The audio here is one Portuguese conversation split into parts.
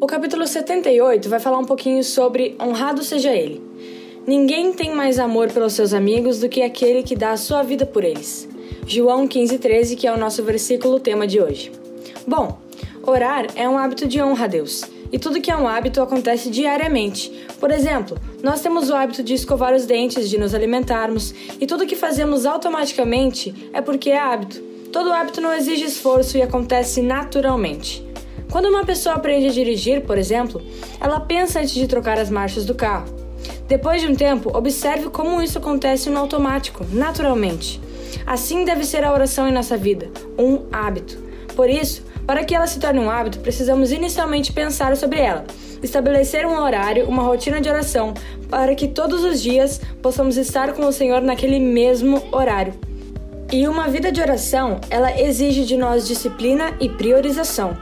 O capítulo 78 vai falar um pouquinho sobre honrado seja ele. Ninguém tem mais amor pelos seus amigos do que aquele que dá a sua vida por eles. João 15:13, que é o nosso versículo tema de hoje. Bom, orar é um hábito de honra a Deus. E tudo que é um hábito acontece diariamente. Por exemplo, nós temos o hábito de escovar os dentes, de nos alimentarmos, e tudo que fazemos automaticamente é porque é hábito. Todo hábito não exige esforço e acontece naturalmente. Quando uma pessoa aprende a dirigir, por exemplo, ela pensa antes de trocar as marchas do carro. Depois de um tempo, observe como isso acontece no automático, naturalmente. Assim deve ser a oração em nossa vida, um hábito. Por isso, para que ela se torne um hábito, precisamos inicialmente pensar sobre ela, estabelecer um horário, uma rotina de oração, para que todos os dias possamos estar com o Senhor naquele mesmo horário. E uma vida de oração, ela exige de nós disciplina e priorização.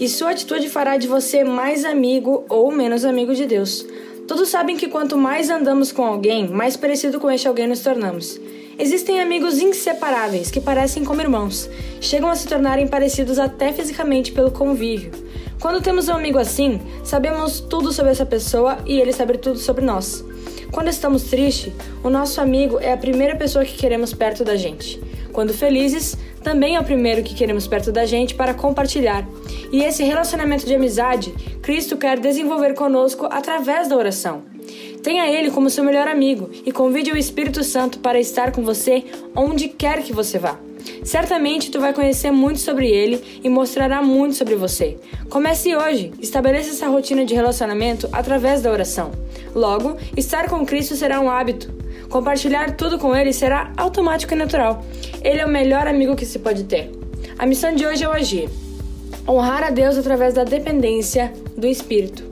E sua atitude fará de você mais amigo ou menos amigo de Deus. Todos sabem que quanto mais andamos com alguém, mais parecido com este alguém nos tornamos. Existem amigos inseparáveis que parecem como irmãos, chegam a se tornarem parecidos até fisicamente pelo convívio. Quando temos um amigo assim, sabemos tudo sobre essa pessoa e ele sabe tudo sobre nós. Quando estamos tristes, o nosso amigo é a primeira pessoa que queremos perto da gente. Quando felizes, também é o primeiro que queremos perto da gente para compartilhar. E esse relacionamento de amizade, Cristo quer desenvolver conosco através da oração. Tenha Ele como seu melhor amigo e convide o Espírito Santo para estar com você onde quer que você vá. Certamente tu vai conhecer muito sobre ele e mostrará muito sobre você. Comece hoje, estabeleça essa rotina de relacionamento através da oração. Logo, estar com Cristo será um hábito. Compartilhar tudo com ele será automático e natural. Ele é o melhor amigo que se pode ter. A missão de hoje é o agir. Honrar a Deus através da dependência do Espírito.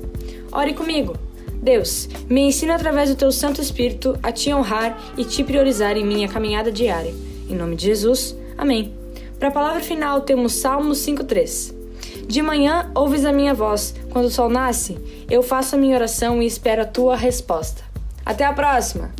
Ore comigo. Deus, me ensina através do teu Santo Espírito a te honrar e te priorizar em minha caminhada diária. Em nome de Jesus, amém. Para a palavra final temos Salmos 5:3. De manhã ouves a minha voz, quando o sol nasce, eu faço a minha oração e espero a tua resposta. Até a próxima!